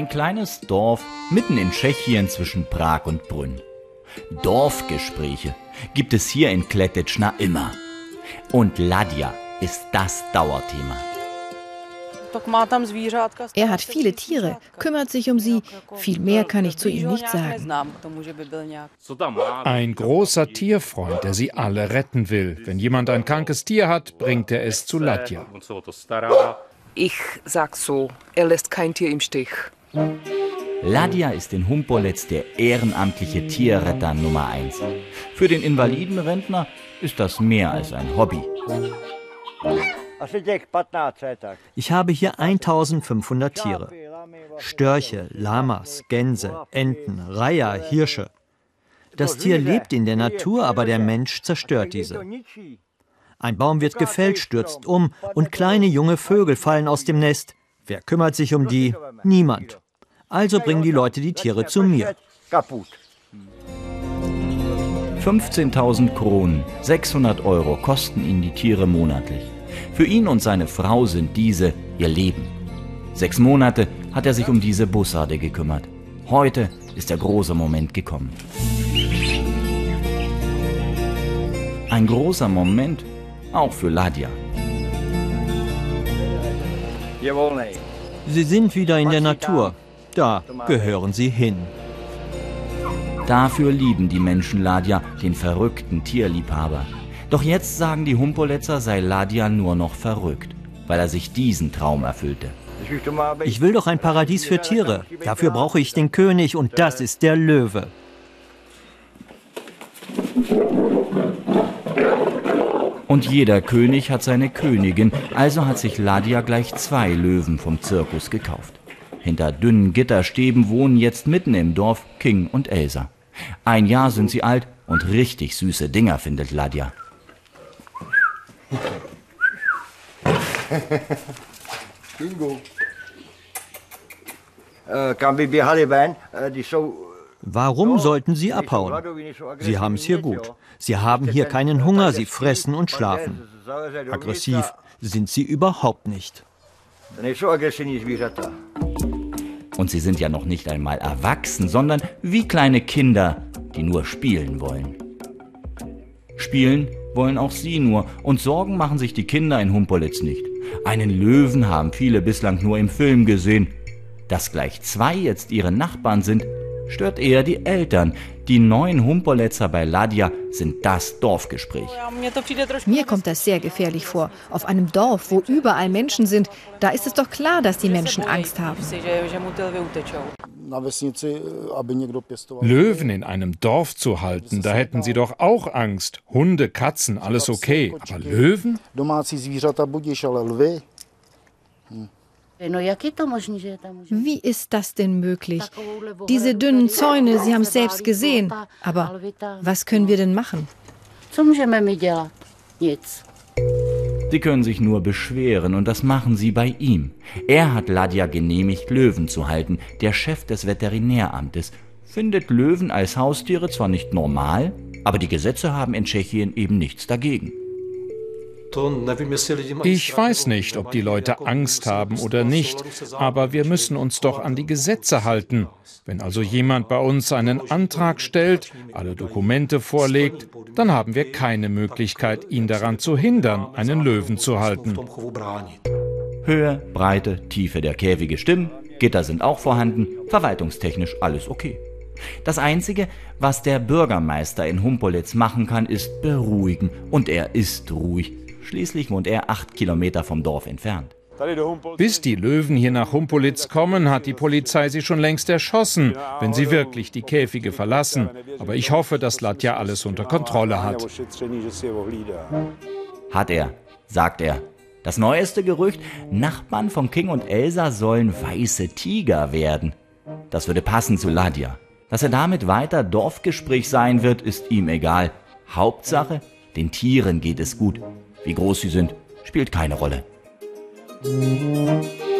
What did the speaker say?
Ein kleines Dorf mitten in Tschechien zwischen Prag und Brünn. Dorfgespräche gibt es hier in Kletetschna immer. Und Ladja ist das Dauerthema. Er hat viele Tiere, kümmert sich um sie. Viel mehr kann ich zu ihm nicht sagen. Ein großer Tierfreund, der sie alle retten will. Wenn jemand ein krankes Tier hat, bringt er es zu Ladja. Ich sag so, er lässt kein Tier im Stich. Ladja ist in Humpoletz der ehrenamtliche Tierretter Nummer 1. Für den Invalidenrentner ist das mehr als ein Hobby. Ich habe hier 1500 Tiere. Störche, Lamas, Gänse, Enten, Reiher, Hirsche. Das Tier lebt in der Natur, aber der Mensch zerstört diese. Ein Baum wird gefällt, stürzt um und kleine junge Vögel fallen aus dem Nest. Wer kümmert sich um die? Niemand. Also bringen die Leute die Tiere zu mir. 15.000 Kronen, 600 Euro kosten ihn die Tiere monatlich. Für ihn und seine Frau sind diese ihr Leben. Sechs Monate hat er sich um diese Bussarde gekümmert. Heute ist der große Moment gekommen. Ein großer Moment auch für Ladja. Sie sind wieder in der Natur. Da gehören sie hin. Dafür lieben die Menschen Ladja, den verrückten Tierliebhaber. Doch jetzt sagen die Humpoletzer, sei Ladja nur noch verrückt, weil er sich diesen Traum erfüllte. Ich will doch ein Paradies für Tiere. Dafür brauche ich den König und das ist der Löwe. Und jeder König hat seine Königin, also hat sich Ladja gleich zwei Löwen vom Zirkus gekauft. Hinter dünnen Gitterstäben wohnen jetzt mitten im Dorf King und Elsa. Ein Jahr sind sie alt und richtig süße Dinger findet Ladja. Bingo. Äh, die zo Warum sollten sie abhauen? Sie haben es hier gut. Sie haben hier keinen Hunger, sie fressen und schlafen. Aggressiv sind sie überhaupt nicht. Und sie sind ja noch nicht einmal erwachsen, sondern wie kleine Kinder, die nur spielen wollen. Spielen wollen auch sie nur und Sorgen machen sich die Kinder in Humpolitz nicht. Einen Löwen haben viele bislang nur im Film gesehen. Dass gleich zwei jetzt ihre Nachbarn sind, stört eher die Eltern. Die neuen Humpoletzer bei Ladja sind das Dorfgespräch. Mir kommt das sehr gefährlich vor. Auf einem Dorf, wo überall Menschen sind, da ist es doch klar, dass die Menschen Angst haben. Löwen in einem Dorf zu halten, da hätten sie doch auch Angst. Hunde, Katzen, alles okay. Aber Löwen? Wie ist das denn möglich? Diese dünnen Zäune, Sie haben es selbst gesehen. Aber was können wir denn machen? Sie können sich nur beschweren und das machen sie bei ihm. Er hat Ladja genehmigt, Löwen zu halten. Der Chef des Veterinäramtes findet Löwen als Haustiere zwar nicht normal, aber die Gesetze haben in Tschechien eben nichts dagegen. Ich weiß nicht, ob die Leute Angst haben oder nicht, aber wir müssen uns doch an die Gesetze halten. Wenn also jemand bei uns einen Antrag stellt, alle Dokumente vorlegt, dann haben wir keine Möglichkeit, ihn daran zu hindern, einen Löwen zu halten. Höhe, Breite, Tiefe der Käfige stimmen, Gitter sind auch vorhanden, verwaltungstechnisch alles okay. Das Einzige, was der Bürgermeister in Humpolitz machen kann, ist beruhigen. Und er ist ruhig. Schließlich wohnt er acht Kilometer vom Dorf entfernt. Bis die Löwen hier nach Humpolitz kommen, hat die Polizei sie schon längst erschossen, wenn sie wirklich die Käfige verlassen. Aber ich hoffe, dass Latja alles unter Kontrolle hat. Hat er, sagt er. Das neueste Gerücht, Nachbarn von King und Elsa sollen weiße Tiger werden. Das würde passen zu Ladja. Dass er damit weiter Dorfgespräch sein wird, ist ihm egal. Hauptsache, den Tieren geht es gut. Wie groß sie sind, spielt keine Rolle. Musik